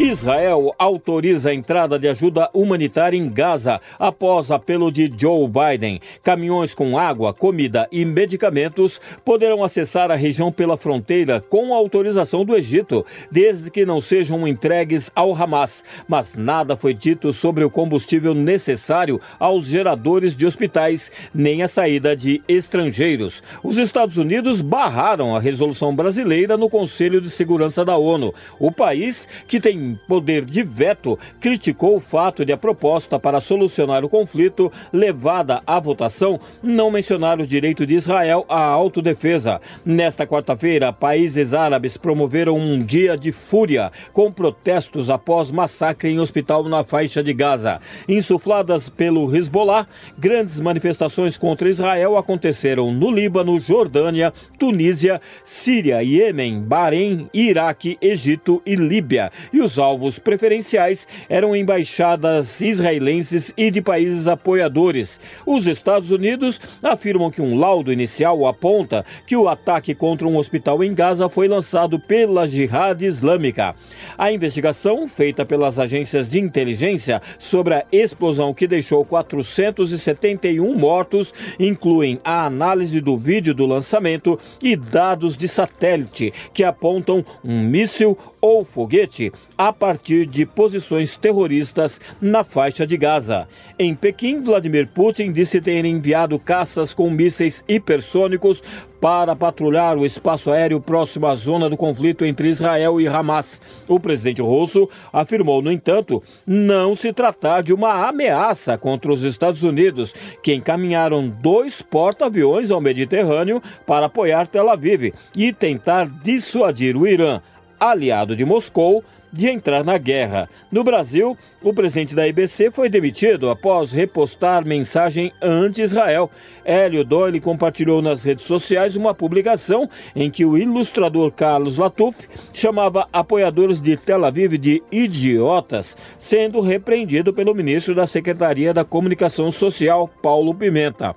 Israel autoriza a entrada de ajuda humanitária em Gaza após apelo de Joe Biden. Caminhões com água, comida e medicamentos poderão acessar a região pela fronteira com autorização do Egito, desde que não sejam entregues ao Hamas. Mas nada foi dito sobre o combustível necessário aos geradores de hospitais, nem a saída de estrangeiros. Os Estados Unidos barraram a resolução brasileira no Conselho de Segurança da ONU. O país, que tem poder de veto, criticou o fato de a proposta para solucionar o conflito levada à votação não mencionar o direito de Israel à autodefesa. Nesta quarta-feira, países árabes promoveram um dia de fúria com protestos após massacre em hospital na faixa de Gaza. Insufladas pelo Hezbollah, grandes manifestações contra Israel aconteceram no Líbano, Jordânia, Tunísia, Síria, Iêmen, Bahrein, Iraque, Egito e Líbia. E os alvos preferenciais eram embaixadas israelenses e de países apoiadores. Os Estados Unidos afirmam que um laudo inicial aponta que o ataque contra um hospital em Gaza foi lançado pela Jihad Islâmica. A investigação, feita pelas agências de inteligência sobre a explosão que deixou 471 mortos, incluem a análise do vídeo do lançamento e dados de satélite que apontam um míssil ou foguete a partir de posições terroristas na faixa de Gaza. Em Pequim, Vladimir Putin disse ter enviado caças com mísseis hipersônicos para patrulhar o espaço aéreo próximo à zona do conflito entre Israel e Hamas. O presidente russo afirmou, no entanto, não se tratar de uma ameaça contra os Estados Unidos, que encaminharam dois porta-aviões ao Mediterrâneo para apoiar Tel Aviv e tentar dissuadir o Irã, aliado de Moscou, de entrar na guerra. No Brasil, o presidente da IBC foi demitido após repostar mensagem anti-Israel. Hélio Doyle compartilhou nas redes sociais uma publicação em que o ilustrador Carlos Latuf chamava apoiadores de Tel Aviv de idiotas, sendo repreendido pelo ministro da Secretaria da Comunicação Social, Paulo Pimenta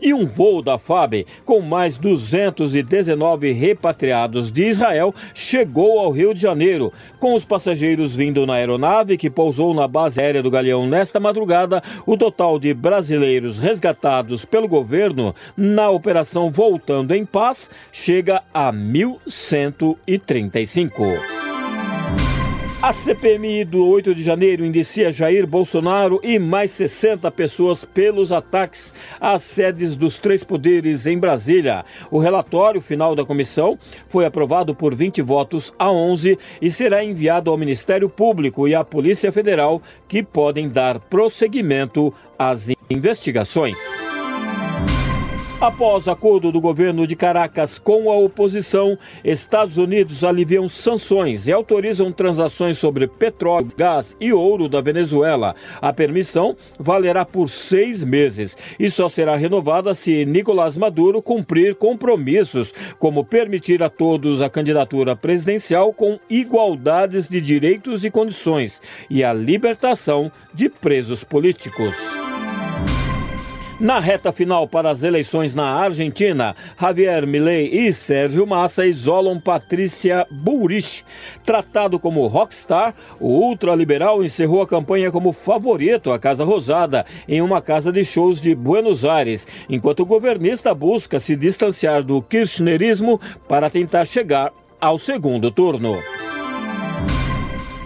e um voo da FAB com mais 219 repatriados de Israel chegou ao Rio de Janeiro, com os passageiros vindo na aeronave que pousou na base aérea do Galeão nesta madrugada. O total de brasileiros resgatados pelo governo na operação Voltando em Paz chega a 1.135. A CPMI do 8 de janeiro indicia Jair Bolsonaro e mais 60 pessoas pelos ataques às sedes dos três poderes em Brasília. O relatório final da comissão foi aprovado por 20 votos a 11 e será enviado ao Ministério Público e à Polícia Federal, que podem dar prosseguimento às investigações. Após acordo do governo de Caracas com a oposição, Estados Unidos aliviam sanções e autorizam transações sobre petróleo, gás e ouro da Venezuela. A permissão valerá por seis meses e só será renovada se Nicolás Maduro cumprir compromissos, como permitir a todos a candidatura presidencial com igualdades de direitos e condições e a libertação de presos políticos. Na reta final para as eleições na Argentina, Javier Milei e Sérgio Massa isolam Patrícia Bullrich. Tratado como rockstar, o ultraliberal encerrou a campanha como favorito à Casa Rosada em uma casa de shows de Buenos Aires, enquanto o governista busca se distanciar do kirchnerismo para tentar chegar ao segundo turno.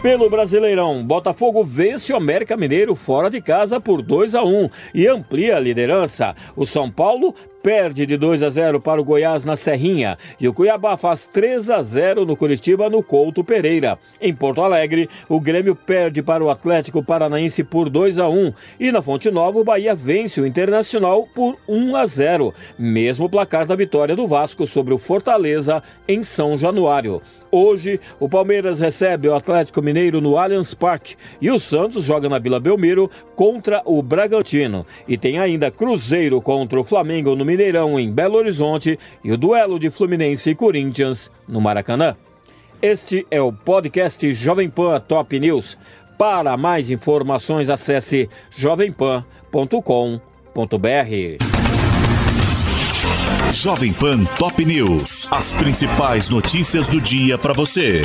Pelo Brasileirão, Botafogo vence o América Mineiro fora de casa por 2 a 1 e amplia a liderança. O São Paulo perde de 2 a 0 para o Goiás na Serrinha e o Cuiabá faz 3 a 0 no Curitiba no Couto Pereira. Em Porto Alegre, o Grêmio perde para o Atlético Paranaense por 2 a 1 e na Fonte Nova o Bahia vence o Internacional por 1 a 0, mesmo placar da vitória do Vasco sobre o Fortaleza em São Januário. Hoje, o Palmeiras recebe o Atlético Mineiro no Allianz Parque e o Santos joga na Vila Belmiro contra o Bragantino. E tem ainda Cruzeiro contra o Flamengo no Mineirão em Belo Horizonte e o duelo de Fluminense e Corinthians no Maracanã. Este é o podcast Jovem Pan Top News. Para mais informações, acesse jovempan.com.br. Jovem Pan Top News. As principais notícias do dia para você.